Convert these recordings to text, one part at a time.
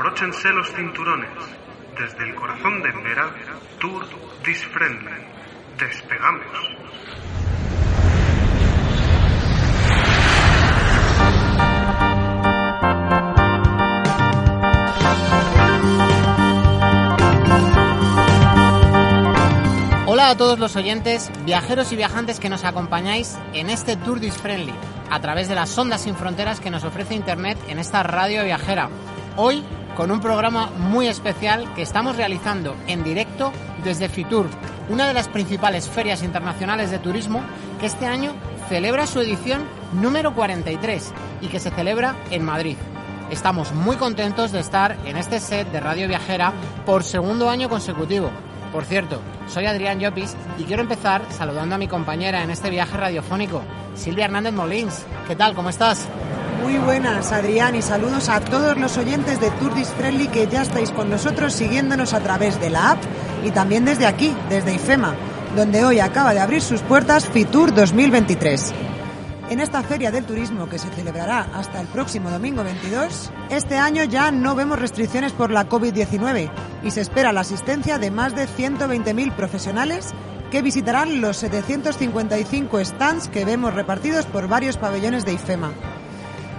Abróchense los cinturones. Desde el corazón de Embera, Tour This Friendly. Despegamos. Hola a todos los oyentes, viajeros y viajantes que nos acompañáis en este Tour This Friendly, a través de las ondas sin fronteras que nos ofrece Internet en esta radio viajera. Hoy con un programa muy especial que estamos realizando en directo desde Fitur, una de las principales ferias internacionales de turismo que este año celebra su edición número 43 y que se celebra en Madrid. Estamos muy contentos de estar en este set de Radio Viajera por segundo año consecutivo. Por cierto, soy Adrián Llopis y quiero empezar saludando a mi compañera en este viaje radiofónico, Silvia Hernández Molins. ¿Qué tal? ¿Cómo estás? Muy buenas, Adrián, y saludos a todos los oyentes de Tour Friendly que ya estáis con nosotros siguiéndonos a través de la app y también desde aquí, desde IFEMA, donde hoy acaba de abrir sus puertas Fitur 2023. En esta feria del turismo que se celebrará hasta el próximo domingo 22, este año ya no vemos restricciones por la COVID-19 y se espera la asistencia de más de 120.000 profesionales que visitarán los 755 stands que vemos repartidos por varios pabellones de IFEMA.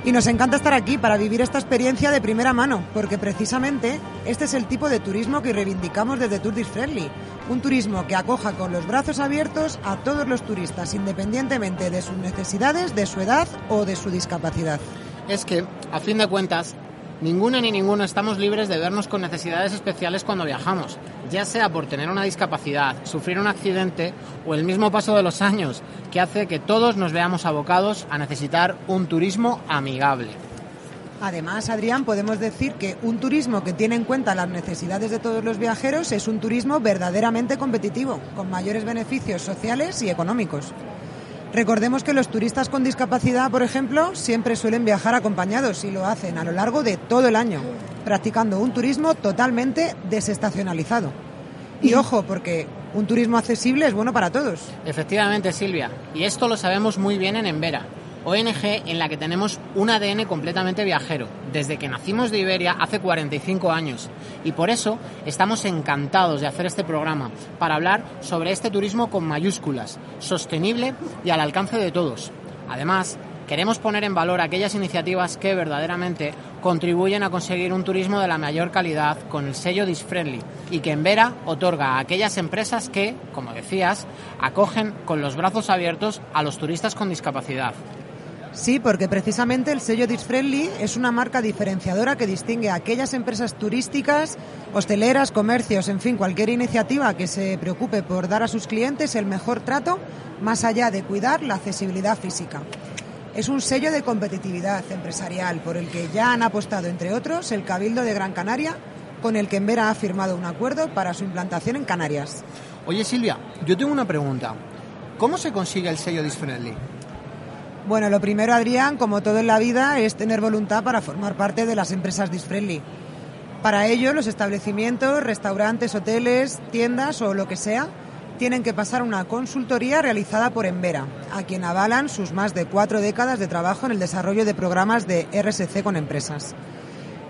Y nos encanta estar aquí para vivir esta experiencia de primera mano, porque precisamente este es el tipo de turismo que reivindicamos desde Tour Friendly. Un turismo que acoja con los brazos abiertos a todos los turistas, independientemente de sus necesidades, de su edad o de su discapacidad. Es que, a fin de cuentas, Ninguno ni ninguno estamos libres de vernos con necesidades especiales cuando viajamos, ya sea por tener una discapacidad, sufrir un accidente o el mismo paso de los años, que hace que todos nos veamos abocados a necesitar un turismo amigable. Además, Adrián, podemos decir que un turismo que tiene en cuenta las necesidades de todos los viajeros es un turismo verdaderamente competitivo, con mayores beneficios sociales y económicos. Recordemos que los turistas con discapacidad, por ejemplo, siempre suelen viajar acompañados y lo hacen a lo largo de todo el año, practicando un turismo totalmente desestacionalizado. Y ojo, porque un turismo accesible es bueno para todos. Efectivamente, Silvia. Y esto lo sabemos muy bien en Embera. ONG en la que tenemos un ADN completamente viajero, desde que nacimos de Iberia hace 45 años. Y por eso estamos encantados de hacer este programa, para hablar sobre este turismo con mayúsculas, sostenible y al alcance de todos. Además, queremos poner en valor aquellas iniciativas que verdaderamente contribuyen a conseguir un turismo de la mayor calidad con el sello Disfriendly y que en Vera otorga a aquellas empresas que, como decías, acogen con los brazos abiertos a los turistas con discapacidad. Sí, porque precisamente el sello Disfriendly es una marca diferenciadora que distingue a aquellas empresas turísticas, hosteleras, comercios, en fin, cualquier iniciativa que se preocupe por dar a sus clientes el mejor trato, más allá de cuidar la accesibilidad física. Es un sello de competitividad empresarial por el que ya han apostado, entre otros, el Cabildo de Gran Canaria, con el que Envera ha firmado un acuerdo para su implantación en Canarias. Oye Silvia, yo tengo una pregunta. ¿Cómo se consigue el sello Disfriendly? Bueno, lo primero, Adrián, como todo en la vida, es tener voluntad para formar parte de las empresas Disfriendly. Para ello, los establecimientos, restaurantes, hoteles, tiendas o lo que sea, tienen que pasar una consultoría realizada por Envera, a quien avalan sus más de cuatro décadas de trabajo en el desarrollo de programas de RSC con empresas.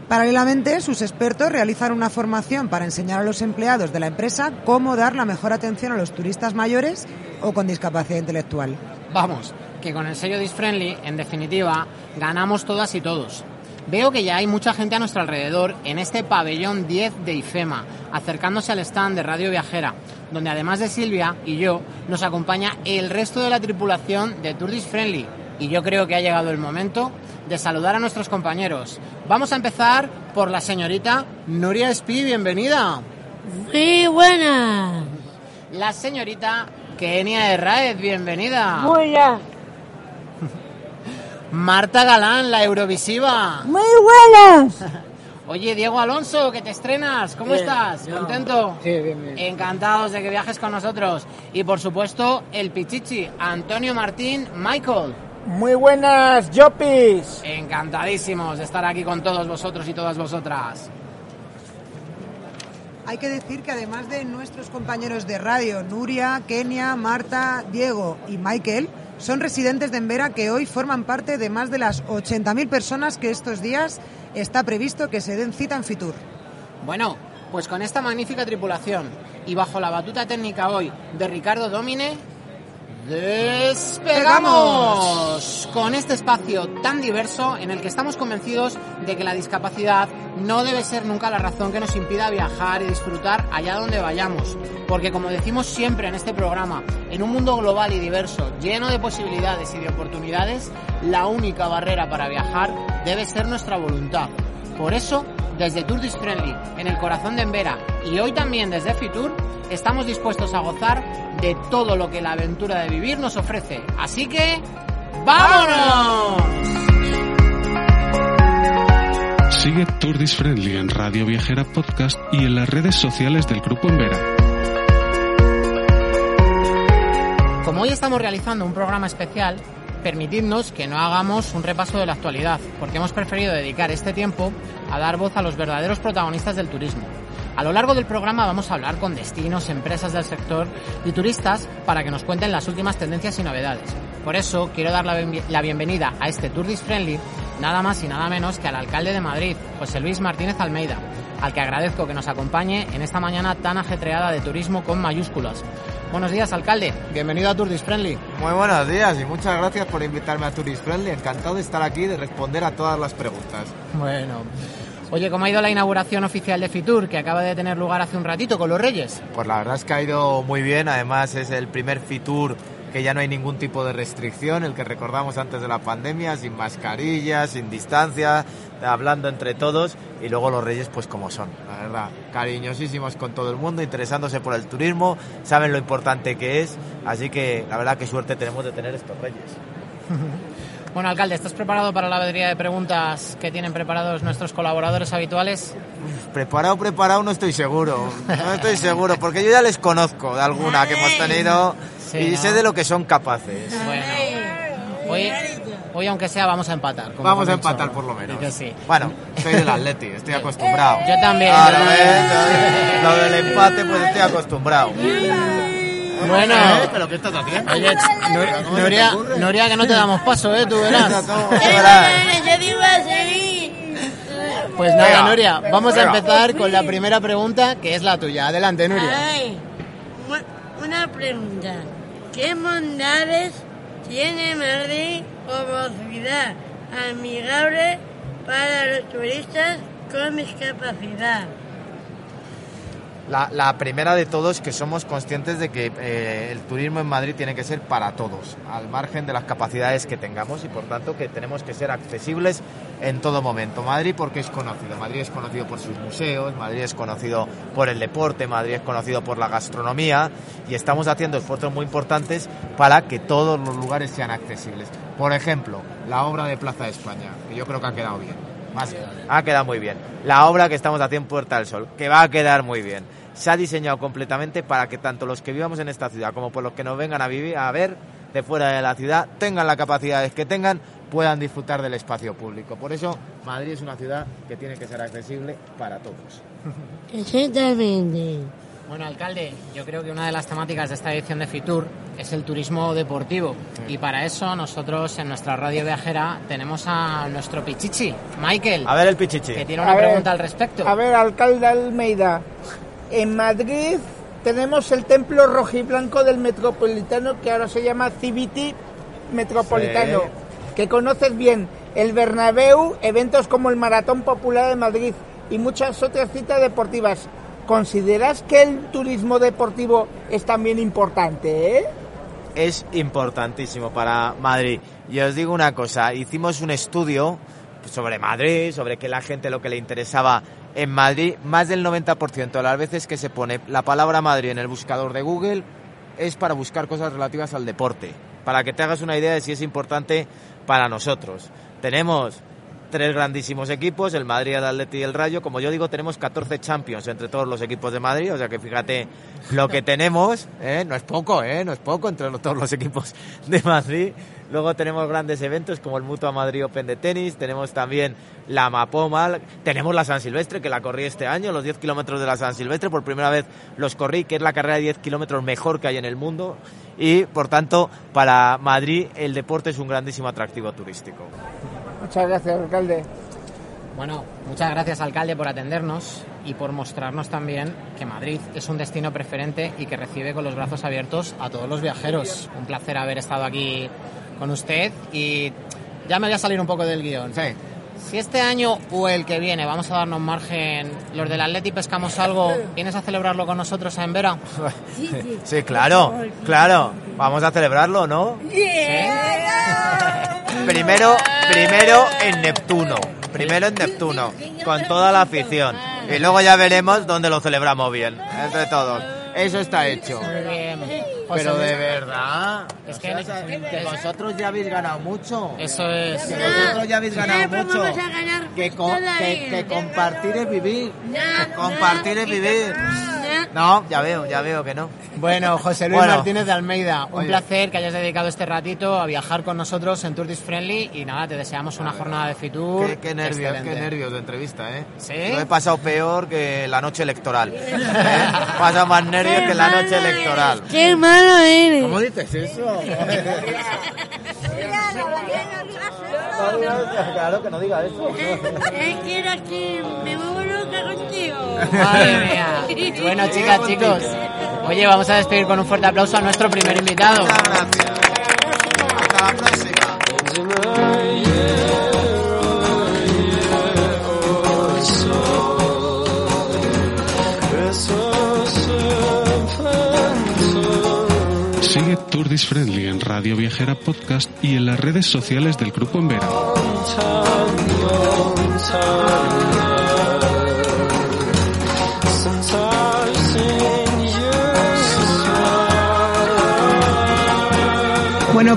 Paralelamente, sus expertos realizan una formación para enseñar a los empleados de la empresa cómo dar la mejor atención a los turistas mayores o con discapacidad intelectual. Vamos, que con el sello Disfriendly, en definitiva, ganamos todas y todos. Veo que ya hay mucha gente a nuestro alrededor en este pabellón 10 de IFEMA, acercándose al stand de Radio Viajera, donde además de Silvia y yo, nos acompaña el resto de la tripulación de Tour Friendly. Y yo creo que ha llegado el momento de saludar a nuestros compañeros. Vamos a empezar por la señorita Nuria Espí, bienvenida. Muy buena. La señorita Kenia Herraez, bienvenida. Muy bien. Marta Galán, la Eurovisiva. Muy buenas. Oye, Diego Alonso, que te estrenas, ¿cómo Bien, estás? yo- ¿Contento? Sí, bien, bien. Encantados de que viajes con nosotros. Y por supuesto, el Pichichi, Antonio Martín, Michael. Muy buenas, Jopis. Encantadísimos de estar aquí con todos vosotros y todas vosotras. Hay que decir que además de nuestros compañeros de radio, Nuria, Kenia, Marta, Diego y Michael, son residentes de Embera que hoy forman parte de más de las 80.000 personas que estos días está previsto que se den cita en Fitur. Bueno, pues con esta magnífica tripulación y bajo la batuta técnica hoy de Ricardo Domine, despegamos con este espacio tan diverso en el que estamos convencidos de que la discapacidad no debe ser nunca la razón que nos impida viajar y disfrutar allá donde vayamos. Porque como decimos siempre en este programa, en un mundo global y diverso, lleno de posibilidades y de oportunidades, la única barrera para viajar debe ser nuestra voluntad. Por eso, desde Tourist Friendly, en el corazón de Embera, y hoy también desde Fitur, estamos dispuestos a gozar de todo lo que la aventura de vivir nos ofrece. Así que, ¡vámonos! Sigue Tourdis Friendly en Radio Viajera Podcast y en las redes sociales del Grupo Embera. Como hoy estamos realizando un programa especial, permitidnos que no hagamos un repaso de la actualidad, porque hemos preferido dedicar este tiempo a dar voz a los verdaderos protagonistas del turismo. A lo largo del programa vamos a hablar con destinos, empresas del sector y turistas para que nos cuenten las últimas tendencias y novedades. Por eso quiero dar la, bien- la bienvenida a este Tourist Friendly nada más y nada menos que al alcalde de Madrid, José Luis Martínez Almeida, al que agradezco que nos acompañe en esta mañana tan ajetreada de turismo con mayúsculas. Buenos días, alcalde. Bienvenido a Tourist Friendly. Muy buenos días y muchas gracias por invitarme a Tourist Friendly. Encantado de estar aquí y de responder a todas las preguntas. Bueno. Oye, ¿cómo ha ido la inauguración oficial de Fitur, que acaba de tener lugar hace un ratito con los Reyes? Pues la verdad es que ha ido muy bien. Además es el primer Fitur que ya no hay ningún tipo de restricción, el que recordamos antes de la pandemia, sin mascarilla, sin distancia, hablando entre todos. Y luego los Reyes, pues como son, la verdad, cariñosísimos con todo el mundo, interesándose por el turismo, saben lo importante que es. Así que la verdad que suerte tenemos de tener estos Reyes. Bueno, alcalde, ¿estás preparado para la batería de preguntas que tienen preparados nuestros colaboradores habituales? Preparado, preparado, no estoy seguro. No estoy seguro, porque yo ya les conozco de alguna que hemos tenido Sí, y ¿no? sé de lo que son capaces. Bueno, hoy, hoy aunque sea vamos a empatar. como Vamos a empatar por lo menos. Y que sí. Bueno, soy del Atleti, estoy acostumbrado. Yo también. Ahora, yo. Lo del empate, pues estoy acostumbrado. Bueno. ¿Eh? ¿Pero qué estás haciendo? Oye, Nur- ¿Cómo se te Nuria, ocurre? Nuria, que no te damos paso, ¿eh? Tú verás. Yo digo a seguir. Pues nada. Nuria, vamos a empezar con la primera pregunta, que es la tuya. Adelante, Nuria. Ay, una pregunta. ¿Qué bondades tiene Madrid como ciudad amigable para los turistas con discapacidad? La, la primera de todos que somos conscientes de que eh, el turismo en Madrid tiene que ser para todos, al margen de las capacidades que tengamos y por tanto que tenemos que ser accesibles en todo momento. Madrid porque es conocido, Madrid es conocido por sus museos, Madrid es conocido por el deporte, Madrid es conocido por la gastronomía y estamos haciendo esfuerzos muy importantes para que todos los lugares sean accesibles. Por ejemplo, la obra de Plaza de España, que yo creo que ha quedado bien. Más- ha quedado muy bien. La obra que estamos haciendo en Puerta del Sol, que va a quedar muy bien. Se ha diseñado completamente para que tanto los que vivamos en esta ciudad como por los que nos vengan a vivir a ver de fuera de la ciudad tengan las capacidades que tengan, puedan disfrutar del espacio público. Por eso Madrid es una ciudad que tiene que ser accesible para todos. Exactamente. Bueno, alcalde, yo creo que una de las temáticas de esta edición de Fitur es el turismo deportivo. Y para eso nosotros en nuestra radio viajera tenemos a nuestro Pichichi, Michael, A ver el pichichi. que tiene A una ver, pregunta al respecto. A ver, alcalde Almeida. En Madrid tenemos el templo rojiblanco del Metropolitano que ahora se llama Civiti Metropolitano. Que conoces bien. El Bernabéu, eventos como el Maratón Popular de Madrid y muchas otras citas deportivas. ¿Consideras que el turismo deportivo es también importante, eh? es importantísimo para Madrid. Y os digo una cosa, hicimos un estudio sobre Madrid, sobre que la gente lo que le interesaba en Madrid, más del 90% de las veces que se pone la palabra Madrid en el buscador de Google es para buscar cosas relativas al deporte. para que te hagas una idea de si es importante para nosotros. Tenemos tres grandísimos equipos, el Madrid, el Atleti y el Rayo. Como yo digo, tenemos 14 Champions entre todos los equipos de Madrid, o sea que fíjate lo que tenemos, ¿eh? no es poco, ¿eh? no es poco entre todos los equipos de Madrid. Luego tenemos grandes eventos como el Mutua Madrid Open de tenis, tenemos también la Mapoma, tenemos la San Silvestre, que la corrí este año, los 10 kilómetros de la San Silvestre, por primera vez los corrí, que es la carrera de 10 kilómetros mejor que hay en el mundo, y por tanto, para Madrid el deporte es un grandísimo atractivo turístico. Muchas gracias, alcalde. Bueno, muchas gracias alcalde por atendernos y por mostrarnos también que Madrid es un destino preferente y que recibe con los brazos abiertos a todos los viajeros. Un placer haber estado aquí con usted y ya me voy a salir un poco del guion. Sí. Si este año o el que viene vamos a darnos margen, los del Atleti pescamos algo, ¿vienes a celebrarlo con nosotros en Vera? Sí, sí. Sí, claro, claro. Vamos a celebrarlo, ¿no? Primero, primero en Neptuno. Primero en Neptuno, con toda la afición. Y luego ya veremos dónde lo celebramos bien, entre todos. Eso está hecho. Muy bien. José Pero de verdad, Es que- que vosotros ya habéis ganado mucho. Eso es. Que vosotros ya habéis ganado mucho. ganar Que, co- todavía. que, que compartir es vivir. No, Que compartir no, es vivir. No. Ya veo, ya veo que no. Bueno, José Luis Bueno. Martínez de Almeida, un Oye. placer que hayas dedicado este ratito a viajar con nosotros en Tour Friendly y nada, te deseamos una jornada de Fitur. Qué, qué nervios, excelente. qué nervios de entrevista, ¿eh? ¿Sí? Lo he pasado peor que la noche electoral. ¿eh? He pasado más nervios que la noche electoral. ¡Qué malo eres! ¿Cómo dices eso? claro que no diga eso. Es que era que me vuelvo loca contigo. Madre mía. Bueno, chicas, chicos. Oye, vamos a despedir con un fuerte aplauso a nuestro primer invitado. Muchas gracias. Hasta la próxima. Turdis Friendly en Radio Viajera Podcast y en las redes sociales del Grupo En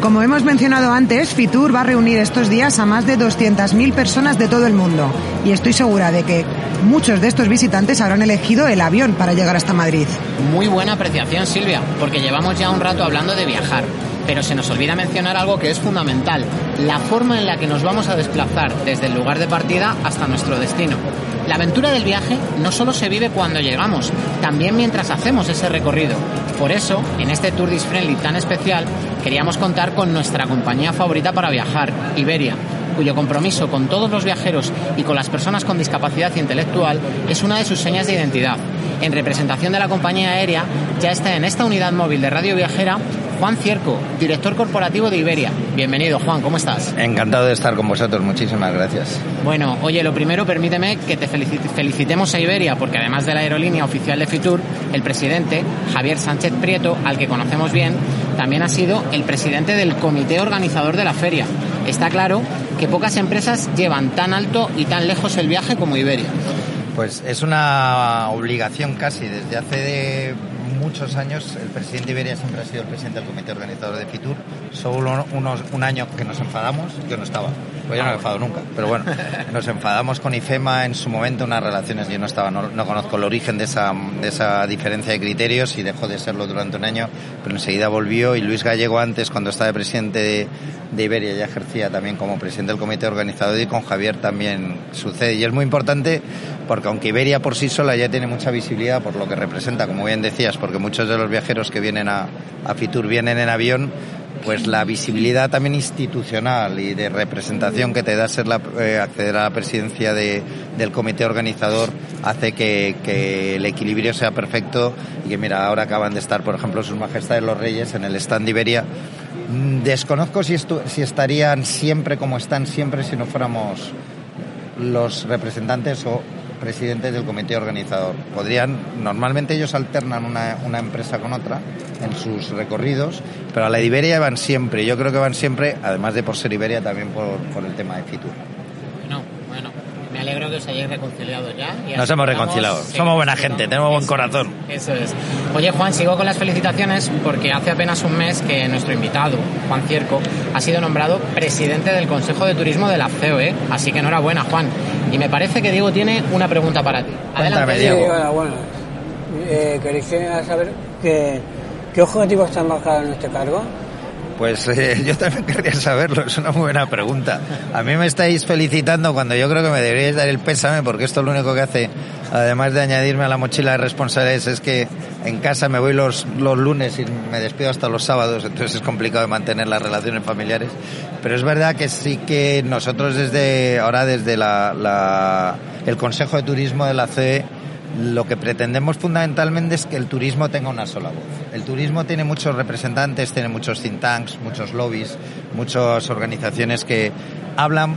como hemos mencionado antes, Fitur va a reunir estos días a más de 200.000 personas de todo el mundo. Y estoy segura de que muchos de estos visitantes habrán elegido el avión para llegar hasta Madrid. Muy buena apreciación, Silvia, porque llevamos ya un rato hablando de viajar. Pero se nos olvida mencionar algo que es fundamental, la forma en la que nos vamos a desplazar desde el lugar de partida hasta nuestro destino. La aventura del viaje no solo se vive cuando llegamos, también mientras hacemos ese recorrido. Por eso, en este Tour Dis Friendly tan especial, queríamos contar con nuestra compañía favorita para viajar, Iberia, cuyo compromiso con todos los viajeros y con las personas con discapacidad intelectual es una de sus señas de identidad. En representación de la compañía aérea, ya está en esta unidad móvil de Radio Viajera Juan Cierco, director corporativo de Iberia. Bienvenido, Juan, ¿cómo estás? Encantado de estar con vosotros, muchísimas gracias. Bueno, oye, lo primero, permíteme que te felici- felicitemos a Iberia, porque además de la aerolínea oficial de Fitur, el presidente, Javier Sánchez Prieto, al que conocemos bien, también ha sido el presidente del comité organizador de la feria. Está claro que pocas empresas llevan tan alto y tan lejos el viaje como Iberia. Pues es una obligación casi. Desde hace de muchos años el presidente Iberia siempre ha sido el presidente del comité organizador de Fitur. Solo unos, un año que nos enfadamos, yo no estaba, pues yo no me he enfadado nunca, pero bueno, nos enfadamos con IFEMA en su momento, unas relaciones, yo no estaba, no, no conozco el origen de esa, de esa diferencia de criterios y dejó de serlo durante un año, pero enseguida volvió y Luis Gallego antes, cuando estaba de presidente de, de Iberia, ya ejercía también como presidente del comité organizador y con Javier también sucede. Y es muy importante porque aunque Iberia por sí sola ya tiene mucha visibilidad por lo que representa, como bien decías, porque muchos de los viajeros que vienen a, Fitur vienen en avión, pues la visibilidad también institucional y de representación que te da ser eh, acceder a la presidencia de, del comité organizador hace que, que el equilibrio sea perfecto y que mira, ahora acaban de estar, por ejemplo, sus majestades los reyes en el stand de Iberia. Mm, Desconozco si, estu- si estarían siempre como están siempre si no fuéramos los representantes o presidentes del comité organizador. Podrían, normalmente ellos alternan una, una empresa con otra en sus recorridos, pero a la Iberia van siempre. Yo creo que van siempre, además de por ser Iberia, también por, por el tema de Fitur. Bueno, bueno. me alegro que os hayáis reconciliado ya. y Nos hemos reconciliado. Somos buena gente, tenemos buen corazón. es, Eso es. Oye, Juan, sigo con las felicitaciones porque hace apenas un mes que nuestro invitado, Juan Cierco, ha sido nombrado presidente del Consejo de Turismo de la COE. Así que enhorabuena, Juan. Y me parece que Diego tiene una pregunta para ti. Adelante, Diego. Diego. hola, bueno. Eh, quería saber que, qué objetivos te han marcado en este cargo. Pues eh, yo también querría saberlo, es una muy buena pregunta. A mí me estáis felicitando cuando yo creo que me deberíais dar el pésame, porque esto lo único que hace, además de añadirme a la mochila de responsabilidades, es que en casa me voy los, los lunes y me despido hasta los sábados, entonces es complicado mantener las relaciones familiares. Pero es verdad que sí que nosotros desde, ahora desde la, la- el Consejo de Turismo de la CE, lo que pretendemos fundamentalmente es que el turismo tenga una sola voz. El turismo tiene muchos representantes, tiene muchos think tanks, muchos lobbies, muchas organizaciones que hablan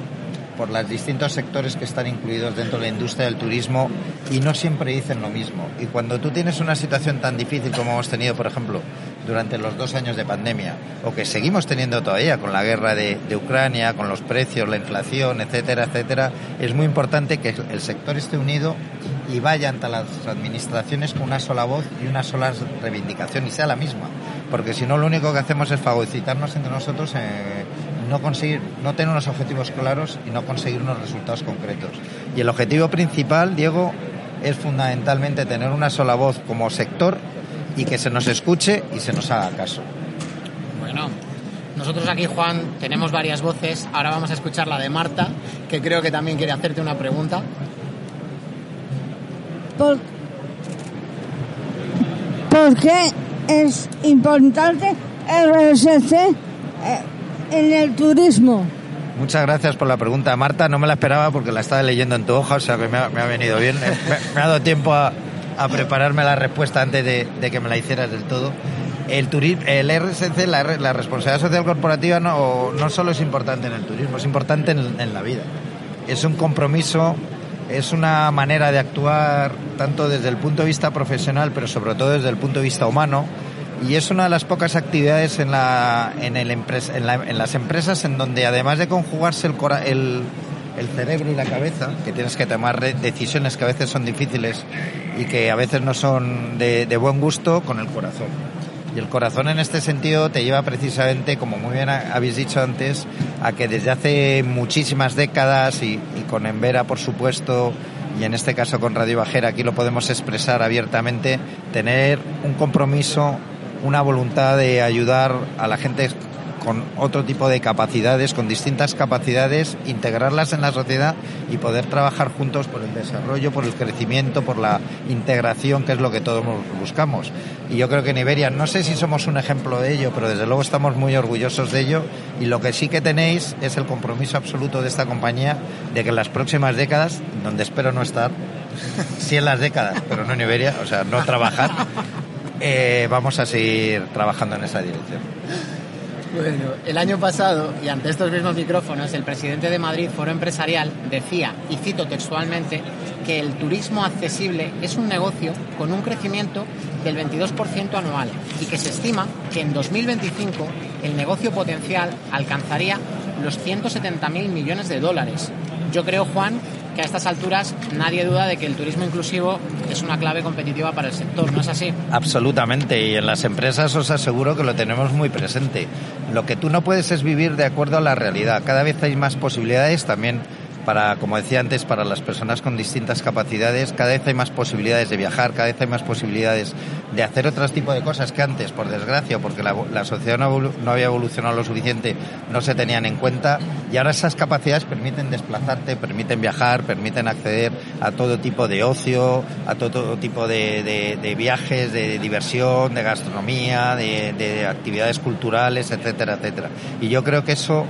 por los distintos sectores que están incluidos dentro de la industria del turismo y no siempre dicen lo mismo. Y cuando tú tienes una situación tan difícil como hemos tenido, por ejemplo, durante los dos años de pandemia, o que seguimos teniendo todavía con la guerra de, Ucrania, con los precios, la inflación, etcétera, etcétera, es muy importante que el sector esté unido y vaya ante las administraciones con una sola voz y una sola reivindicación y sea la misma. Porque si no, lo único que hacemos es fagocitarnos entre nosotros, eh, no conseguir, no tener unos objetivos claros y no conseguir unos resultados concretos. Y el objetivo principal, Diego, es fundamentalmente tener una sola voz como sector y que se nos escuche y se nos haga caso. Bueno, nosotros aquí, Juan, tenemos varias voces. Ahora vamos a escuchar la de Marta, que creo que también quiere hacerte una pregunta. ¿Por, ¿Por qué es importante RSC eh, en el turismo? Muchas gracias por la pregunta, Marta. No me la esperaba porque la estaba leyendo en tu hoja, o sea que me ha, venido bien. Me, me ha dado tiempo a, prepararme la respuesta antes de, que me la hicieras del todo. El, turi- el RSC, la responsabilidad social corporativa, no, no solo es importante en el turismo, es importante en, en la vida. Es un compromiso, es una manera de actuar tanto desde el punto de vista profesional, pero sobre todo desde el punto de vista humano. Y es una de las pocas actividades en, la, en, el empres- en, la- en las empresas en donde además de conjugarse el, el, el cerebro y la cabeza, que tienes que tomar decisiones que a veces son difíciles y que a veces no son de buen gusto, con el corazón. Y el corazón en este sentido te lleva precisamente, como muy bien ha- habéis dicho antes, a que desde hace muchísimas décadas y, y con Envera, por supuesto, y en este caso con Radio Bajera, aquí lo podemos expresar abiertamente, tener un compromiso, una voluntad de ayudar a la gente con otro tipo de capacidades, con distintas capacidades, integrarlas en la sociedad y poder trabajar juntos por el desarrollo, por el crecimiento, por la integración, que es lo que todos buscamos. Y yo creo que en Iberia, no sé si somos un ejemplo de ello, pero desde luego estamos muy orgullosos de ello. Y lo que sí que tenéis es el compromiso absoluto de esta compañía de que en las próximas décadas, donde espero no estar, sí en las décadas, pero no en Iberia, o sea, no trabajar, eh, vamos a seguir trabajando en esa dirección. Bueno, el año pasado, y ante estos mismos micrófonos, el presidente de Madrid Foro Empresarial decía, y cito textualmente, que el turismo accesible es un negocio con un crecimiento del 22% anual y que se estima que en 2025 el negocio potencial alcanzaría los 170.000 millones de dólares. Yo creo, Juan, que a estas alturas nadie duda de que el turismo inclusivo es una clave competitiva para el sector, ¿no es así? Absolutamente, y en las empresas os aseguro que lo tenemos muy presente. Lo que tú no puedes es vivir de acuerdo a la realidad. Cada vez hay más posibilidades también para, como decía antes, para las personas con distintas capacidades. Cada vez hay más posibilidades de viajar, cada vez hay más posibilidades de hacer otros tipos de cosas que antes, por desgracia, porque la, sociedad no, no había evolucionado lo suficiente, no se tenían en cuenta. Y ahora esas capacidades permiten desplazarte, permiten viajar, permiten acceder a todo tipo de ocio, a todo tipo de, de- de viajes, de diversión, de gastronomía, de, de actividades culturales, etcétera, etcétera. Y yo creo que eso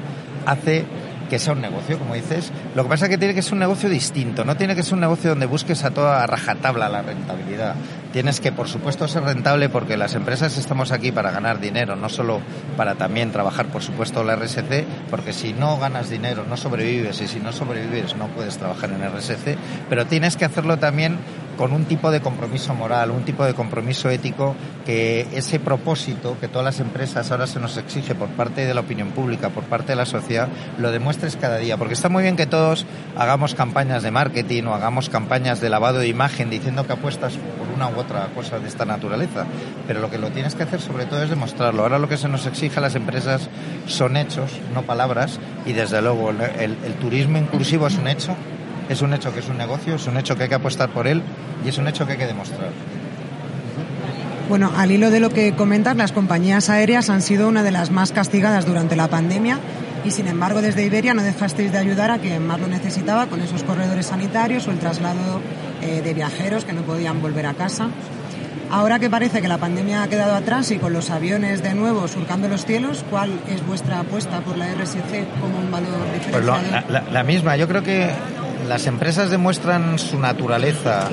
hace que sea un negocio, como dices. Lo que pasa es que tiene que ser un negocio distinto, no tiene que ser un negocio donde busques a toda rajatabla la rentabilidad. Tienes que, por supuesto, ser rentable porque las empresas estamos aquí para ganar dinero, no solo para también trabajar, por supuesto, la RSC, porque si no ganas dinero no sobrevives y si no sobrevives no puedes trabajar en RSC, pero tienes que hacerlo también con un tipo de compromiso moral, un tipo de compromiso ético, que ese propósito que todas las empresas ahora se nos exige por parte de la opinión pública, por parte de la sociedad, lo demuestres cada día. Porque está muy bien que todos hagamos campañas de marketing o hagamos campañas de lavado de imagen diciendo que apuestas por una u otra cosa de esta naturaleza, pero lo que lo tienes que hacer sobre todo es demostrarlo. Ahora lo que se nos exige a las empresas son hechos, no palabras, y desde luego el, el turismo inclusivo es un hecho es un hecho que es un negocio, es un hecho que hay que apostar por él y es un hecho que hay que demostrar. Bueno, al hilo de lo que comentas, las compañías aéreas han sido una de las más castigadas durante la pandemia y sin embargo desde Iberia no dejasteis de ayudar a quien más lo necesitaba con esos corredores sanitarios o el traslado eh, de viajeros que no podían volver a casa. Ahora que parece que la pandemia ha quedado atrás y con los aviones de nuevo surcando los cielos, ¿cuál es vuestra apuesta por la RSC como un valor diferenciador? Pues la, la misma, yo creo que las empresas demuestran su naturaleza,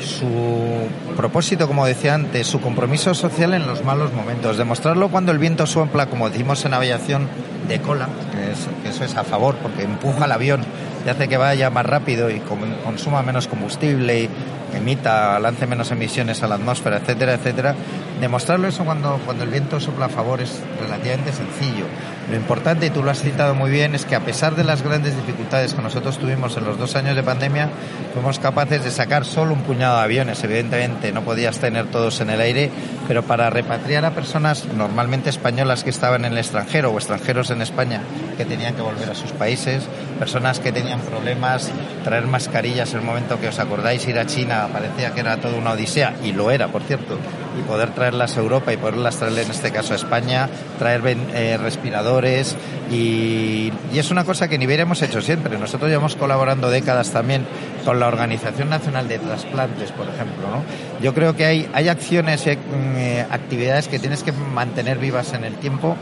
su propósito, como decía antes, su compromiso social en los malos momentos. Demostrarlo cuando el viento sopla, como decimos en aviación, de cola, que, eso es a favor, porque empuja el avión y hace que vaya más rápido y consuma menos combustible y emita, lance menos emisiones a la atmósfera, etcétera, etcétera. Demostrarlo eso cuando, cuando el viento sopla a favor es relativamente sencillo. Lo importante, y tú lo has citado muy bien, es que a pesar de las grandes dificultades que nosotros tuvimos en los dos años de pandemia, fuimos capaces de sacar solo un puñado de aviones. Evidentemente no podías tener todos en el aire, pero para repatriar a personas normalmente españolas que estaban en el extranjero o extranjeros en España que tenían que volver a sus países, personas que tenían problemas, traer mascarillas el momento que os acordáis ir a China parecía que era toda una odisea, y lo era, por cierto, y poder traerlas a Europa y poderlas traer en este caso a España, traer eh, respiradores, y, y, es una cosa que Iberia hemos hecho siempre. Nosotros llevamos colaborando décadas también con la Organización Nacional de Trasplantes, por ejemplo. ¿no? Yo creo que hay, hay acciones, eh, actividades que tienes que mantener vivas en el tiempo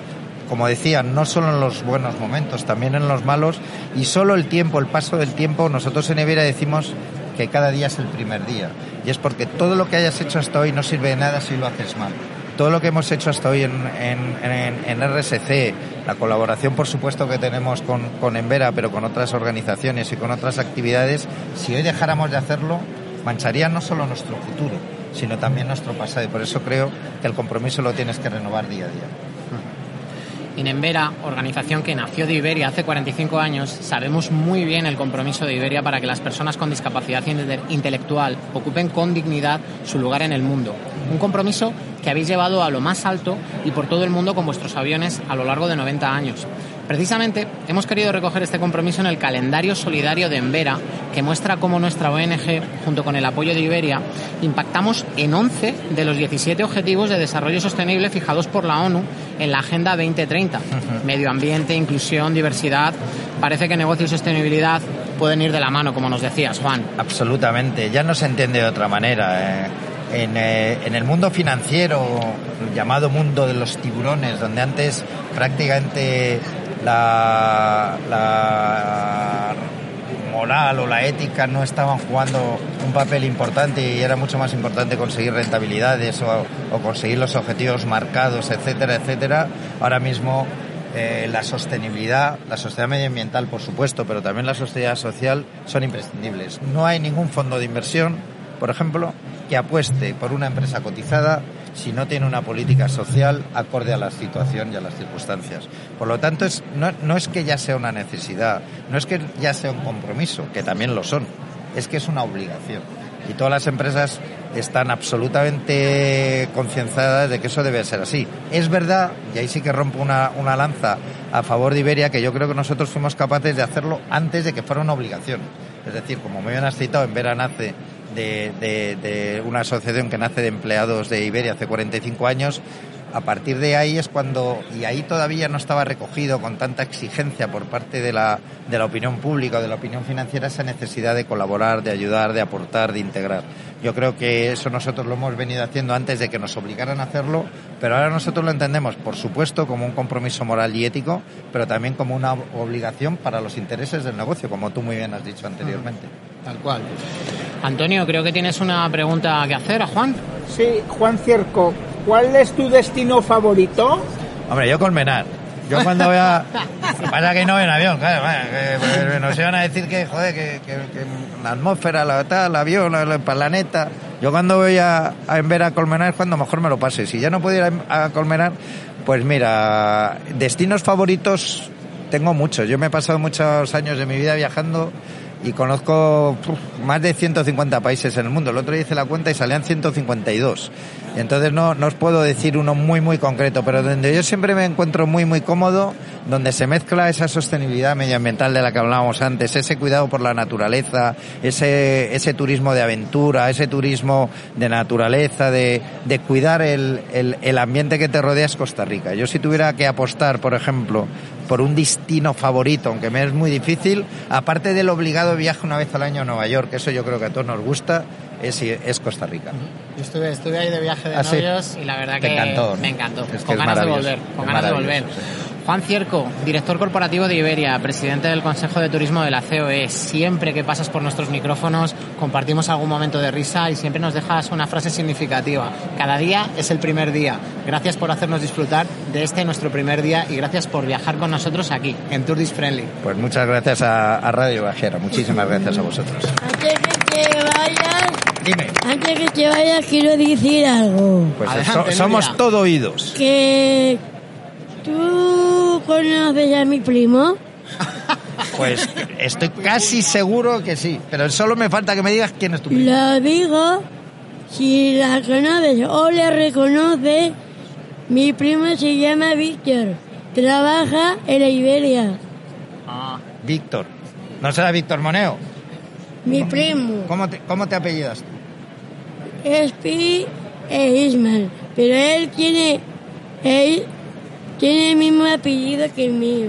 como decía, no solo en los buenos momentos, también en los malos, y solo el tiempo, el paso del tiempo, nosotros en Iberia decimos que cada día es el primer día. Y es porque todo lo que hayas hecho hasta hoy no sirve de nada si lo haces mal. Todo lo que hemos hecho hasta hoy en, en, RSC, la colaboración por supuesto que tenemos con, con pero con otras organizaciones y con otras actividades, si hoy dejáramos de hacerlo, mancharía no solo nuestro futuro, sino también nuestro pasado. Y por eso creo que el compromiso lo tienes que renovar día a día. Inembera, organización que nació de Iberia hace 45 años, sabemos muy bien el compromiso de Iberia para que las personas con discapacidad intelectual ocupen con dignidad su lugar en el mundo. Un compromiso que habéis llevado a lo más alto y por todo el mundo con vuestros aviones a lo largo de 90 años. Precisamente hemos querido recoger este compromiso en el calendario solidario de Envera, que muestra cómo nuestra ONG, junto con el apoyo de Iberia, impactamos en 11 de los 17 objetivos de desarrollo sostenible fijados por la ONU en la Agenda 2030. Medio ambiente, inclusión, diversidad. Parece que negocio y sostenibilidad pueden ir de la mano, como nos decías, Juan. Absolutamente, ya no se entiende de otra manera. ¿eh? Eh, en, el mundo financiero, llamado mundo de los tiburones, donde antes prácticamente la, moral o la ética no estaban jugando un papel importante y era mucho más importante conseguir rentabilidades o, conseguir los objetivos marcados, etcétera, etcétera. Ahora mismo eh, la sostenibilidad, la sostenibilidad medioambiental, por supuesto, pero también la sostenibilidad social son imprescindibles. No hay ningún fondo de inversión, por ejemplo, que apueste por una empresa cotizada si no tiene una política social acorde a la situación y a las circunstancias. Por lo tanto, es, no, no es que ya sea una necesidad, no es que ya sea un compromiso, que también lo son, es que es una obligación. Y todas las empresas están absolutamente concienciadas de que eso debe ser así. Es verdad, y ahí sí que rompo una, una lanza a favor de Iberia, que yo creo que nosotros fuimos capaces de hacerlo antes de que fuera una obligación. Es decir, como me bien citado, en Vera nace de, una asociación que nace de empleados de Iberia hace 45 años. A partir de ahí es cuando, y ahí todavía no estaba recogido con tanta exigencia por parte de la, de la opinión pública o de la opinión financiera esa necesidad de colaborar, de ayudar, de aportar, de integrar. Yo creo que eso nosotros lo hemos venido haciendo antes de que nos obligaran a hacerlo, pero ahora nosotros lo entendemos, por supuesto, como un compromiso moral y ético, pero también como una obligación para los intereses del negocio, como tú muy bien has dicho anteriormente. Tal cual. Antonio, creo que tienes una pregunta que hacer a Juan. Sí, Juan Cierco, ¿cuál es tu destino favorito? Hombre, yo Colmenar. Yo cuando voy a... Pasa que no voy en avión, claro. vaya, que, que nos iban a decir que, joder, que, que- que la atmósfera, la tal, el avión, el planeta... Yo cuando voy a, a en ver a Colmenar es cuando mejor me lo pase. Si ya no puedo ir a, a Colmenar, pues mira, destinos favoritos tengo muchos. Yo me he pasado muchos años de mi vida viajando y conozco más de 150 países en el mundo. El otro día hice la cuenta y salían 152. Y entonces no, no os puedo decir uno muy, muy concreto, pero donde yo siempre me encuentro muy, muy cómodo, donde se mezcla esa sostenibilidad medioambiental de la que hablábamos antes, ese cuidado por la naturaleza, ese, ese turismo de aventura, ese turismo de naturaleza, de, de cuidar el, el, el ambiente que te rodea es Costa Rica. Yo si tuviera que apostar, por ejemplo, por un destino favorito, aunque me es muy difícil, aparte del obligado viaje una vez al año a Nueva York, que eso yo creo que a todos nos gusta, es, es Costa Rica. Yo estuve, estuve ahí de viaje de Ah, sí. novios y la verdad Te que encantó, ¿no? me encantó. Es que con ganas de volver, con ganas de volver. Juan Cierco, director corporativo de Iberia, presidente del Consejo de Turismo de la COE. Siempre que pasas por nuestros micrófonos compartimos algún momento de risa y siempre nos dejas una frase significativa. Cada día es el primer día. Gracias por hacernos disfrutar de este nuestro primer día y gracias por viajar con nosotros aquí, en Tour Friendly. Pues muchas gracias a, a Radio Bajera, muchísimas gracias a vosotros. Antes que te vayas, Dime. antes que te vayas quiero decir algo. Pues Adelante, so- somos todo oídos. Que tú conoces a mi primo. Pues estoy casi seguro que sí, pero solo me falta que me digas quién es tu primo. Lo digo, si la conoces o le reconoces, mi primo se llama Víctor. Trabaja en la Iberia. Víctor. ¿No será Víctor Moneo? Mi primo. ¿Cómo te, cómo te apellidas tú? Es Pi e Ismael. Pero él tiene, él tiene el mismo apellido que el mío.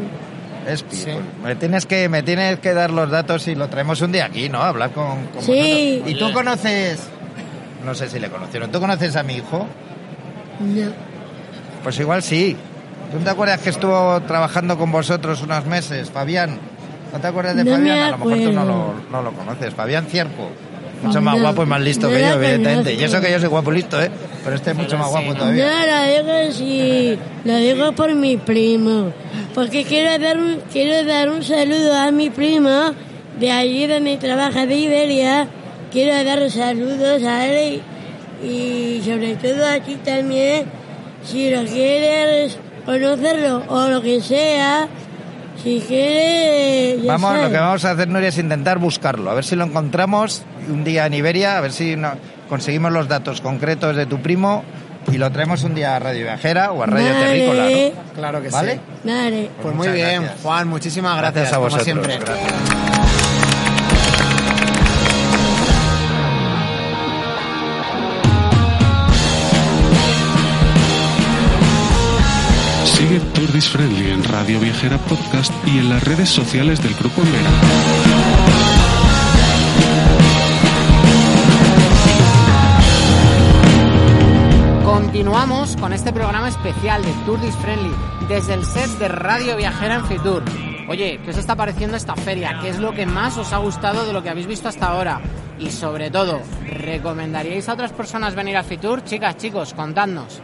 Espi. Pues me, tienes que, me tienes que dar los datos y lo traemos un día aquí, ¿no? Hablar con, con Sí. vosotros. ¿Y tú conoces...? No sé si le conocieron. ¿Tú conoces a mi hijo? No. Pues igual sí. ¿Tú te acuerdas que estuvo trabajando con vosotros unos meses, Fabián? ¿No te acuerdas de No Fabián? A lo mejor tú no lo, no lo conoces. Fabián Cierco. Mucho más guapo y más listo que yo, evidentemente. Y eso que yo soy guapo y listo, ¿eh? Pero este es mucho más guapo todavía. No, lo digo sí, lo digo por mi primo. Porque quiero dar un, quiero dar un saludo a mi primo de allí donde trabaja de Iberia. Quiero dar saludos a él y, y sobre todo a ti también. Si lo quieres conocerlo o lo que sea, Vamos, lo que vamos a hacer, Nuria, es intentar buscarlo. A ver si lo encontramos un día en Iberia, a ver si no- conseguimos los datos concretos de tu primo y lo traemos un día a Radio Viajera o a Radio Vale. Terrícola, ¿no? Claro que ¿Vale? sí. Vale. Pues muy muchas bien, gracias. Juan, muchísimas gracias, Gracias a como vosotros. siempre. gracias. This Friendly en Radio Viajera Podcast y en las redes sociales del Grupo Vera. Continuamos con este programa especial de Tour This Friendly desde el set de Radio Viajera en Fitur. Oye, ¿qué os está pareciendo esta feria? ¿Qué es lo que más os ha gustado de lo que habéis visto hasta ahora? Y sobre todo, ¿recomendaríais a otras personas venir a Fitur? Chicas, chicos, contadnos.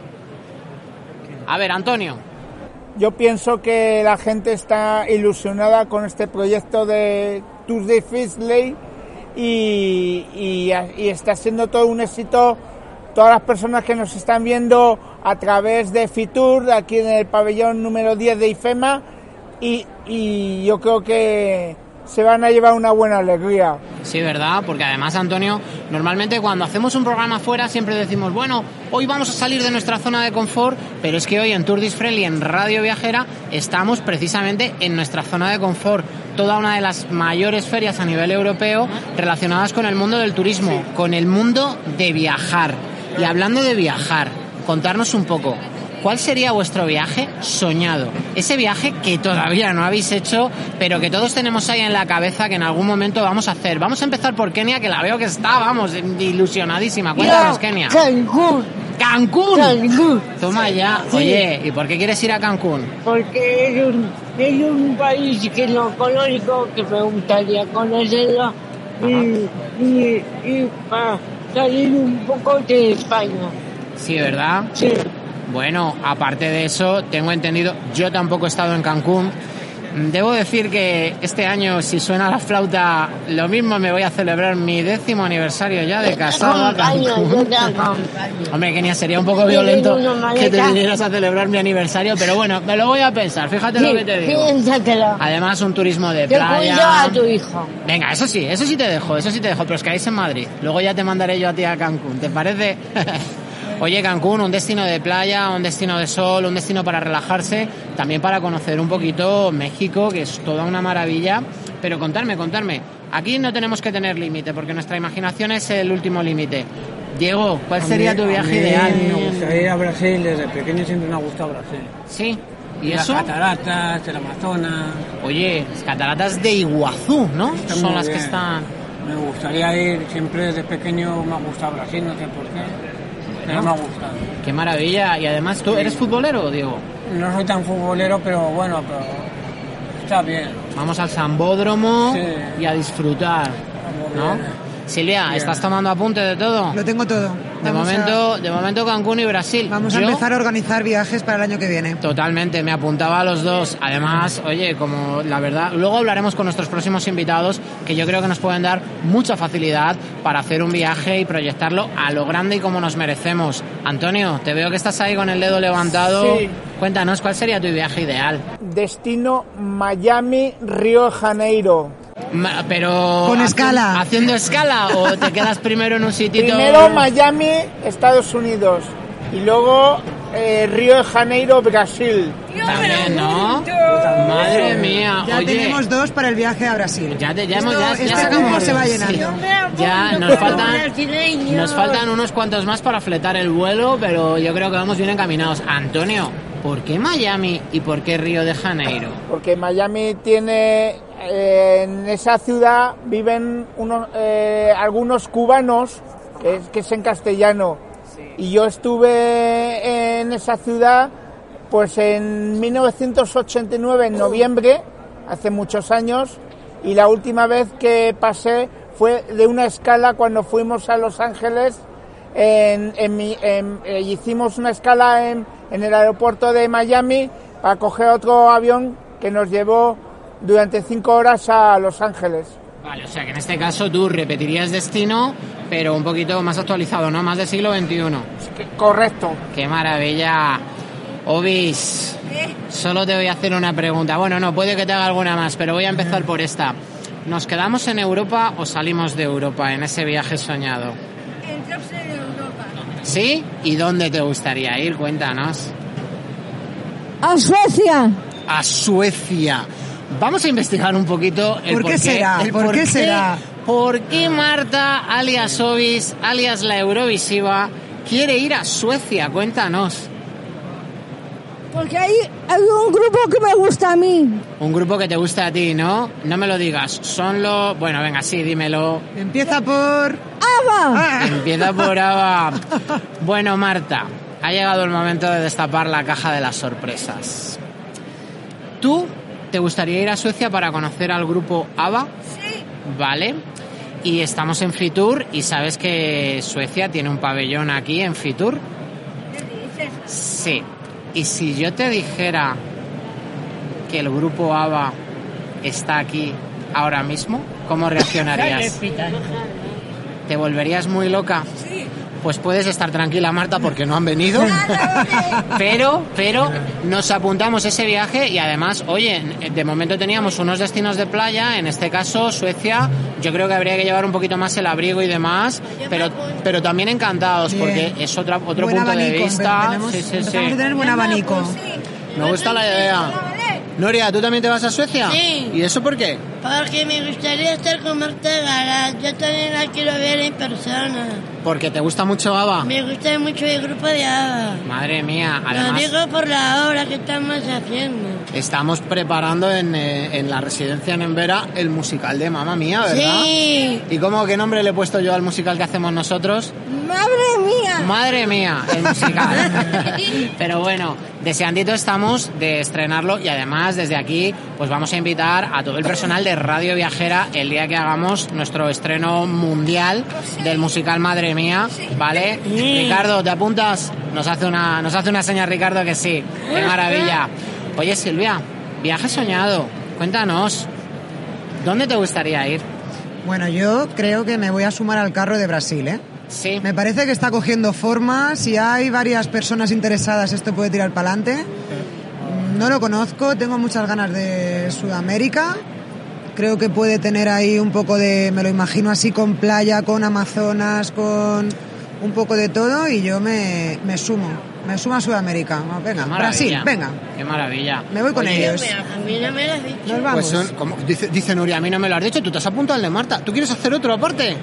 A ver, Antonio. Yo pienso que la gente está ilusionada con este proyecto de Tours de Fisley y, está siendo todo un éxito. Todas las personas que nos están viendo a través de Fitur, aquí en el pabellón número 10 de IFEMA, y yo creo que se van a llevar una buena alegría. Sí, ¿verdad? Porque además, Antonio, normalmente cuando hacemos un programa fuera siempre decimos, bueno, hoy vamos a salir de nuestra zona de confort, pero es que hoy en Tour Friendly, en Radio Viajera, estamos precisamente en nuestra zona de confort. Toda una de las mayores ferias a nivel europeo relacionadas con el mundo del turismo, con el mundo de viajar. Y hablando de viajar, contarnos un poco, ¿Cuál sería vuestro viaje soñado? Ese viaje que todavía no habéis hecho, pero que todos tenemos ahí en la cabeza que en algún momento vamos a hacer. Vamos a empezar por Kenia, que la veo que está, vamos, ilusionadísima. Cuéntanos, Kenia. Cancún. ¡Cancún! Cancún. Toma ya. Sí. Oye, ¿y por qué quieres ir a Cancún? Porque es un, es un país que no conozco, que me gustaría conocerlo y, y, y para salir un poco de España. Sí, ¿verdad? Sí. Bueno, aparte de eso, tengo entendido, yo tampoco he estado en Cancún. Debo decir que este año, si suena la flauta, lo mismo me voy a celebrar mi décimo aniversario ya de casado a Cancún. Hombre, Kenia, sería un poco violento que te vinieras a celebrar mi aniversario, pero bueno, me lo voy a pensar, fíjate lo que te digo. piénsatelo. Además, un turismo de Te playa. cuido a tu hijo. Venga, eso sí, eso sí te dejo, eso sí te dejo, pero os quedáis en Madrid. Luego ya te mandaré yo a ti a Cancún, ¿te parece? Oye, Cancún, un destino de playa, un destino de sol, un destino para relajarse, también para conocer un poquito México, que es toda una maravilla. Pero contarme, contarme, aquí no tenemos que tener límite, porque nuestra imaginación es el último límite. Diego, ¿cuál sería mí- tu a viaje mí ideal? Me gustaría ir a Brasil, desde pequeño siempre me ha gustado Brasil. Sí, ¿y Las eso? cataratas, el Amazonas. Oye, las cataratas de Iguazú, ¿no? Está Son las que están... Me gustaría ir, siempre desde pequeño me ha gustado Brasil, no sé por qué, pero me ha gustado. Qué maravilla. Y además, ¿tú eres futbolero, Diego? No soy tan futbolero, pero bueno, pero está bien. Vamos al Zambódromo Sí. y a disfrutar, ¿no? Silvia, Bien. ¿estás tomando apunte de todo? Lo tengo todo. De a- momento, de momento Cancún y Brasil. Vamos a empezar a organizar viajes para el año que viene. Totalmente, me apuntaba a los dos. Además, oye, como la verdad, luego hablaremos con nuestros próximos invitados que yo creo que nos pueden dar mucha facilidad para hacer un viaje y proyectarlo a lo grande y como nos merecemos. Antonio, te veo que estás ahí con el dedo levantado. Sí. Cuéntanos cuál sería tu viaje ideal. Destino Miami, Río de Janeiro. Ma- Pero Con escala. haciendo escala o te quedas primero en un sitio Primero Miami, Estados Unidos. Y luego eh, Río de Janeiro, Brasil. también, ¿no? Madre mía, Ya oye. tenemos dos para el viaje a Brasil. Ya, te- Esto- ya, ya este se va sí. llenando. Ya nos faltan, nos faltan unos cuantos más para fletar el vuelo, pero yo creo que vamos bien encaminados. Antonio, ¿por qué Miami y por qué Río de Janeiro? Porque Miami tiene. Eh, en esa ciudad viven unos, eh, algunos cubanos, que es, que es en castellano. Y yo estuve en esa ciudad pues en 1989, en noviembre, hace muchos años, y la última vez que pasé fue de una escala cuando fuimos a Los Ángeles. En, en mi- en- eh, hicimos una escala en, en el aeropuerto de Miami para coger otro avión que nos llevó durante cinco horas a Los Ángeles. Vale, o sea que en este caso tú repetirías destino, pero un poquito más actualizado, ¿no? Más del siglo XXI. Correcto. ¡Qué maravilla! Obis, solo te voy a hacer una pregunta. Bueno, no, puede que te haga alguna más, pero voy a empezar por esta. ¿Nos quedamos en Europa o salimos de Europa en ese viaje soñado? Entrarse en Europa. ¿Sí? ¿Y dónde te gustaría ir? Cuéntanos. A Suecia. A Suecia. Vamos a investigar un poquito el ¿Por qué será? el ¿Por qué será? ¿Por qué Marta, alias Obis, alias la Eurovisiva, quiere ir a Suecia? Cuéntanos. Porque hay, hay un grupo que me gusta a mí. Un grupo que te gusta a ti, ¿no? No me lo digas. Son los... Bueno, venga, sí, dímelo. Empieza por... ¡Ava! Empieza por ABBA. Bueno, Marta, ha llegado el momento de destapar la caja de las sorpresas. ¿Tú te gustaría ir a Suecia para conocer al grupo ABBA? Sí. Vale. Y estamos en Fitur y sabes que Suecia tiene un pabellón aquí en Fitur. ¿Qué dices? Sí. Y si yo te dijera que el grupo ABBA está aquí ahora mismo, ¿cómo reaccionarías? ¿Te volverías muy loca? Sí. Pues puedes estar tranquila, Marta, porque no han venido. Pero, pero nos apuntamos ese viaje y además, oye, de momento teníamos unos destinos de playa, en este caso Suecia. Yo creo que habría que llevar un poquito más el abrigo y demás, pero, pero también encantados porque es otra, otro Buen punto de abanico, vista. tenemos- Sí, sí, sí. a tener buen abanico. Me gusta la idea. Noria, ¿tú también te vas a Suecia? Sí. ¿Y eso por qué? Porque me gustaría estar con Marta Garat. Yo también la quiero ver en persona. Porque te gusta mucho ABBA. Me gusta mucho el grupo de ABBA. Madre mía, Lo además digo por la obra que estamos haciendo. Estamos preparando en, eh, en la residencia en Embera el musical de Mamma Mía, ¿verdad? Sí. ¿Y cómo qué nombre le he puesto yo al musical que hacemos nosotros? ¡Madre mía! Madre mía, el musical. Pero bueno, deseandito estamos de estrenarlo y además desde aquí pues vamos a invitar a todo el personal de Radio Viajera el día que hagamos nuestro estreno mundial del musical Madre mía, ¿vale? Ricardo, ¿te apuntas? Nos hace una nos hace una señal Ricardo que sí. Qué maravilla. Oye, Silvia, viaje soñado. Cuéntanos. ¿Dónde te gustaría ir? Bueno, yo creo que me voy a sumar al carro de Brasil, ¿eh? Sí. Me parece que está cogiendo forma. Si hay varias personas interesadas, esto puede tirar para adelante. No lo conozco, tengo muchas ganas de Sudamérica. Creo que puede tener ahí un poco de, me lo imagino así, con playa, con Amazonas, con un poco de todo y yo me, me sumo. Me sumo a Sudamérica. Venga, Brasil, venga. Qué maravilla. Me voy con Oye, ellos. A mí no me lo has dicho. Nos vamos. Pues son, como dice, dice Nuria, a mí no me lo has dicho, tú te has apuntado al de Marta. ¿Tú quieres hacer otro aparte?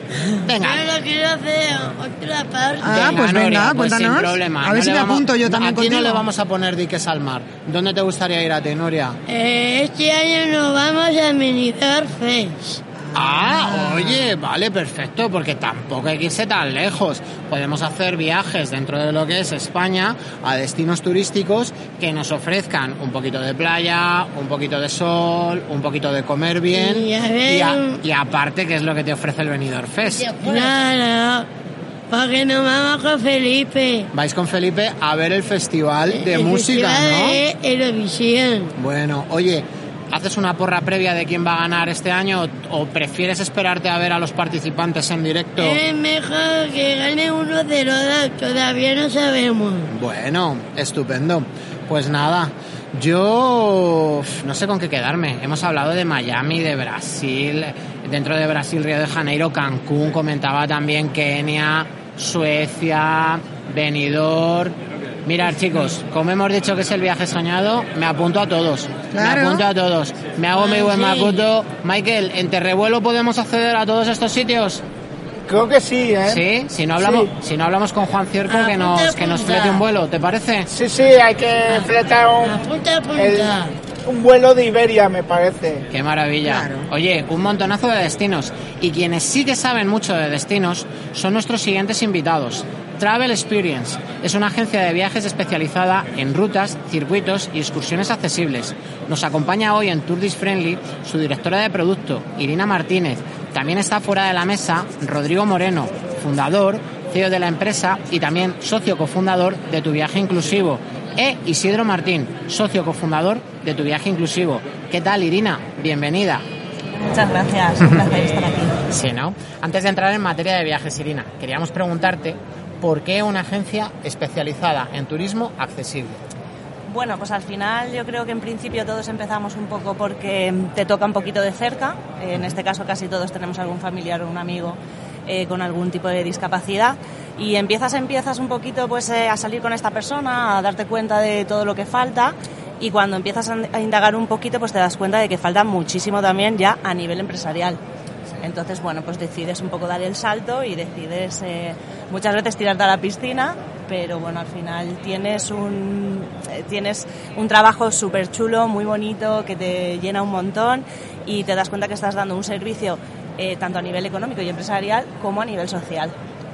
Venga. Yo lo quiero hacer otra parte. Ah, pues venga, pues sin cuéntanos. problema. A ver No si le me vamos- apunto yo también Aquí no contigo. le vamos a poner diques al mar. ¿Dónde te gustaría ir a ti, Nuria? Eh, este año nos vamos a Benidorm Fest. Ah, oye, vale, perfecto, porque tampoco hay que irse tan lejos. Podemos hacer viajes dentro de lo que es España a destinos turísticos que nos ofrezcan un poquito de playa, un poquito de sol, un poquito de comer bien Y a ver- y, a- y aparte, ¿qué es lo que te ofrece el Benidorm Fest? Claro, porque nos vamos con Felipe. Vais con Felipe a ver el festival de El música, festival ¿no? de Eurovisión. Bueno, oye, ¿haces una porra previa de quién va a ganar este año o, o prefieres esperarte a ver a los participantes en directo? Es mejor que gane uno de los todavía no sabemos. Bueno, estupendo. Pues nada, yo no sé con qué quedarme. Hemos hablado de Miami, de Brasil, dentro de Brasil, Río de Janeiro, Cancún, comentaba también Kenia, Suecia, Benidorm. Mirad chicos, como hemos dicho que es el viaje soñado, me apunto a todos. Claro. Me apunto a todos. Me hago mi buen Sí. macuto. Michael, ¿en Terrevuelo podemos acceder a todos estos sitios? Creo que sí, ¿eh? Sí, si no hablamos, Sí. si no hablamos con Juan Cierco que nos, que nos flete un vuelo, ¿te parece? Sí, sí, hay que fletar un, Punta, punta. el- un vuelo de Iberia, me parece. Qué maravilla. Oye, un montonazo de destinos. Y quienes sí que saben mucho de destinos son nuestros siguientes invitados. Travel Experience es una agencia de viajes especializada en rutas, circuitos y excursiones accesibles. Nos acompaña hoy en Tour This Friendly su directora de producto, Irina Martínez. También está fuera de la mesa Rodrigo Moreno, fundador, CEO de la empresa y también socio cofundador de Tu Viaje Inclusivo. E Isidro Martín, socio cofundador de Tu Viaje Inclusivo. ¿Qué tal, Irina? Bienvenida. Muchas gracias, un placer estar aquí. Sí, ¿no? Antes de entrar en materia de viajes, Irina, queríamos preguntarte por qué una agencia especializada en turismo accesible. Bueno, pues al final yo creo que en principio todos empezamos un poco porque te toca un poquito de cerca. En este caso casi todos tenemos algún familiar o un amigo eh, con algún tipo de discapacidad y empiezas empiezas un poquito pues eh, a salir con esta persona, a darte cuenta de todo lo que falta y cuando empiezas a indagar un poquito pues te das cuenta de que falta muchísimo también ya a nivel empresarial. Entonces, bueno, pues decides un poco dar el salto y decides eh, muchas veces tirarte a la piscina, pero bueno, al final tienes un, eh, tienes un trabajo súper chulo, muy bonito, que te llena un montón y te das cuenta que estás dando un servicio eh, tanto a nivel económico y empresarial como a nivel social.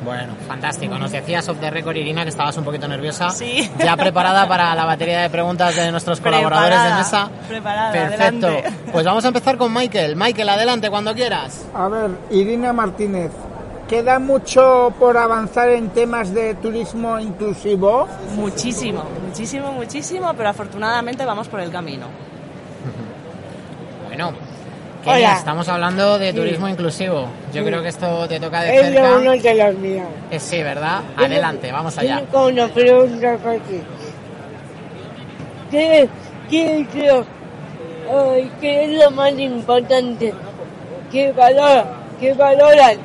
Bueno, fantástico. Nos decías off the record, Irina, que estabas un poquito nerviosa. Sí. Ya preparada para la batería de preguntas de nuestros colaboradores de mesa. Preparada, Perfecto. adelante. Pues vamos a empezar con Michael. Michael, adelante cuando quieras. A ver, Irina Martínez, ¿queda mucho por avanzar en temas de turismo inclusivo? Muchísimo, muchísimo, muchísimo, pero afortunadamente vamos por el camino. Bueno, Kenia, Hola. estamos hablando de Sí. turismo inclusivo. Yo Sí. creo que esto te toca de Es cerca. uno de los míos. Eh, sí, ¿verdad? Adelante, vamos allá. Tengo una pregunta para ti. ¿Qué, qué, es lo- ay, qué es lo más importante? ¿Qué valora, qué valoran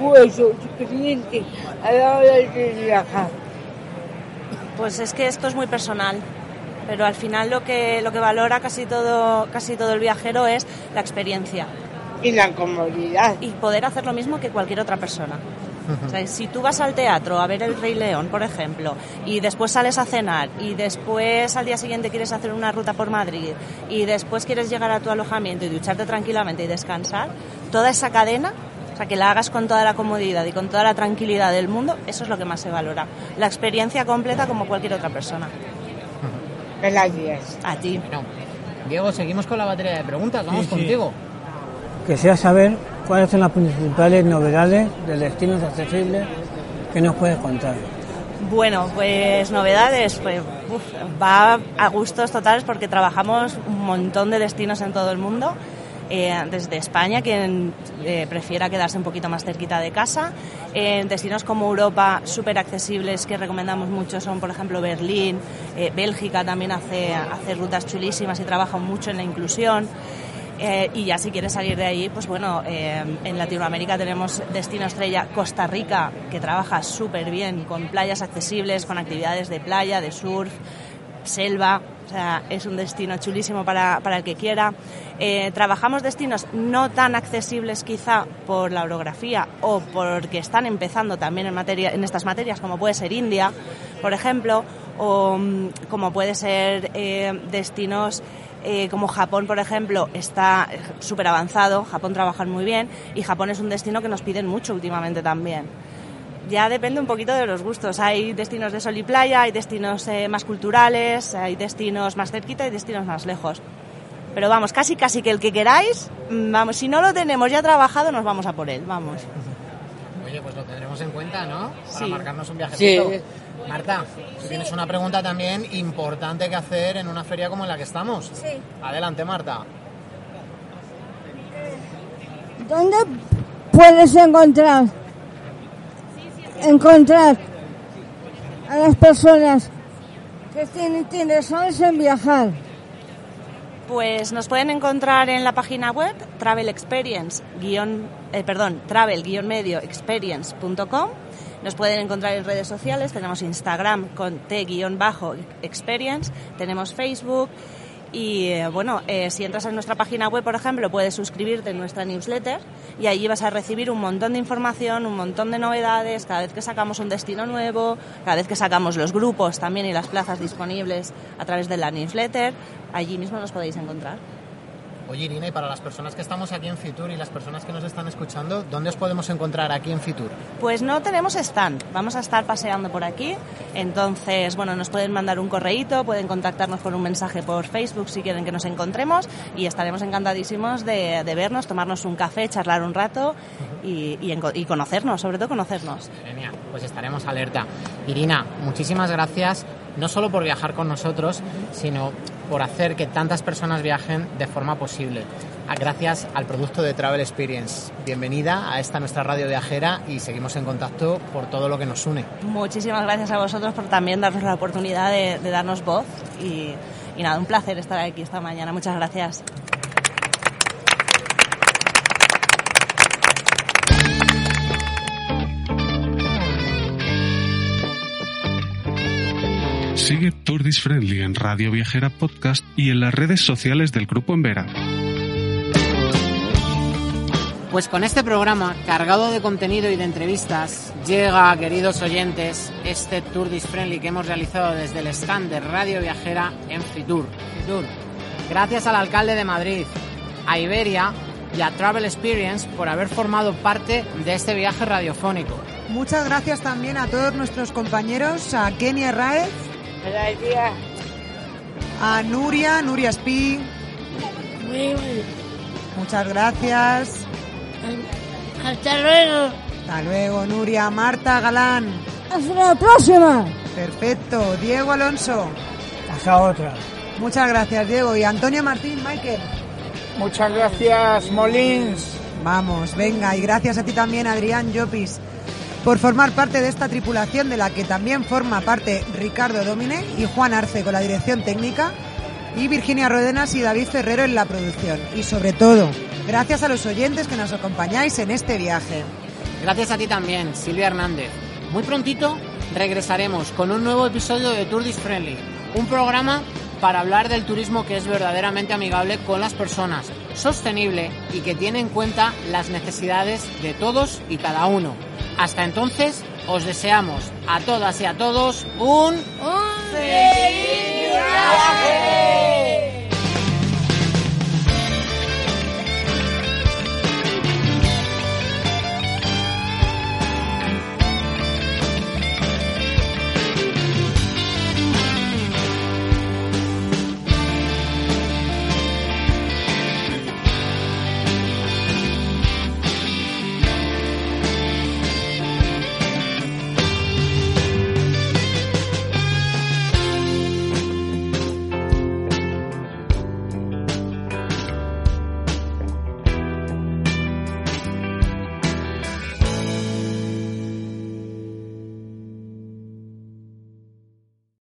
vuestros clientes a la hora de viajar? Pues es que esto es muy personal, pero al final lo que lo que valora casi todo casi todo el viajero es la experiencia Y la comodidad. y poder hacer lo mismo que cualquier otra persona. O sea, si tú vas al teatro a ver El Rey León, por ejemplo, y después sales a cenar, y después al día siguiente quieres hacer una ruta por Madrid, y después quieres llegar a tu alojamiento y ducharte tranquilamente y descansar, toda esa cadena O sea, que la hagas con toda la comodidad y con toda la tranquilidad del mundo, eso es lo que más se valora. La experiencia completa como cualquier otra persona. Gracias. A ti. Diego, seguimos con la batería de preguntas. Vamos Sí, sí. contigo. Quisiera saber cuáles son las principales novedades de destinos accesibles que nos puedes contar. Bueno, pues novedades, pues uf, va a gustos totales porque trabajamos un montón de destinos en todo el mundo. Eh, desde España, quien eh, prefiera quedarse un poquito más cerquita de casa. En destinos como Europa, súper accesibles, que recomendamos mucho, son por ejemplo Berlín, eh, Bélgica también hace, hace rutas chulísimas y trabaja mucho en la inclusión. Eh, y ya si quieres salir de ahí, pues bueno, eh, en Latinoamérica tenemos Destino Estrella Costa Rica, que trabaja súper bien, con playas accesibles, con actividades de playa, de surf, selva, o sea, es un destino chulísimo para, para el que quiera. Eh, trabajamos destinos no tan accesibles quizá por la orografía o porque están empezando también en, materia, en estas materias, como puede ser India, por ejemplo, o mm, como puede ser eh, destinos eh, como Japón, por ejemplo, está súper avanzado, Japón trabaja muy bien y Japón es un destino que nos piden mucho últimamente también. Ya depende un poquito de los gustos. Hay destinos de sol y playa, hay destinos eh, más culturales, hay destinos más cerquita y destinos más lejos. Pero vamos, casi casi que el que queráis, mm, vamos, si no lo tenemos ya trabajado, nos vamos a por él, vamos. Oye, pues lo tendremos en cuenta, ¿no? Para Sí. marcarnos un viajecito. Sí. Marta, tú tienes una pregunta también importante que hacer en una feria como en la que estamos. Sí. Adelante, Marta. ¿Dónde puedes encontrar encontrar a las personas que estén interesadas en viajar? Pues nos pueden encontrar en la página web travel experience guion, eh, perdón, travel-medio experience.com. Nos pueden encontrar en redes sociales, tenemos Instagram con t-experience, tenemos Facebook y eh, bueno, eh, si entras en nuestra página web, por ejemplo, puedes suscribirte en nuestra newsletter y allí vas a recibir un montón de información, un montón de novedades, cada vez que sacamos un destino nuevo, cada vez que sacamos los grupos también y las plazas disponibles a través de la newsletter, allí mismo nos podéis encontrar. Oye, Irina, y para las personas que estamos aquí en Fitur y las personas que nos están escuchando, ¿dónde os podemos encontrar aquí en Fitur? Pues no tenemos stand, vamos a estar paseando por aquí, entonces, bueno, nos pueden mandar un correíto, pueden contactarnos por un mensaje por Facebook si quieren que nos encontremos y estaremos encantadísimos de, de vernos, tomarnos un café, charlar un rato y, y conocernos, sobre todo conocernos. Genial, pues estaremos alerta. Irina, muchísimas gracias, no solo por viajar con nosotros, sino por hacer que tantas personas viajen de forma posible. Ah, Gracias al producto de Travel Experience. Bienvenida a esta nuestra radio viajera y seguimos en contacto por todo lo que nos une. Muchísimas gracias a vosotros por también darnos la oportunidad de, darnos voz y nada, un placer estar aquí esta mañana. Muchas gracias. Sigue Turdis Friendly en Radio Viajera Podcast y en las redes sociales del Grupo Embera. Pues con este programa cargado de contenido y de entrevistas llega, queridos oyentes, este Tour Dis Friendly que hemos realizado desde el stand de Radio Viajera en Fitur. Fitur. Gracias al alcalde de Madrid, a Iberia y a Travel Experience por haber formado parte de este viaje radiofónico. Muchas gracias también a todos nuestros compañeros, a Kenia Raez, a Nuria, Nuria Spi. Muchas gracias. Hasta luego. Hasta luego, Nuria. Marta Galán. Hasta la próxima. Perfecto. Diego Alonso. Hasta otra. Muchas gracias, Diego. Y Antonio Martín, Michael. Muchas gracias, Molins. Vamos, venga, y gracias a ti también, Adrián Llopis, por formar parte de esta tripulación de la que también forma parte Ricardo Domine y Juan Arce con la dirección técnica y Virginia Rodenas y David Ferrero en la producción. Y sobre todo, gracias a los oyentes que nos acompañáis en este viaje. Gracias a ti también, Silvia Hernández. Muy prontito regresaremos con un nuevo episodio de Tour Friendly, un programa para hablar del turismo que es verdaderamente amigable con las personas, sostenible y que tiene en cuenta las necesidades de todos y cada uno. Hasta entonces, os deseamos a todas y a todos un... ¡Un feliz viaje!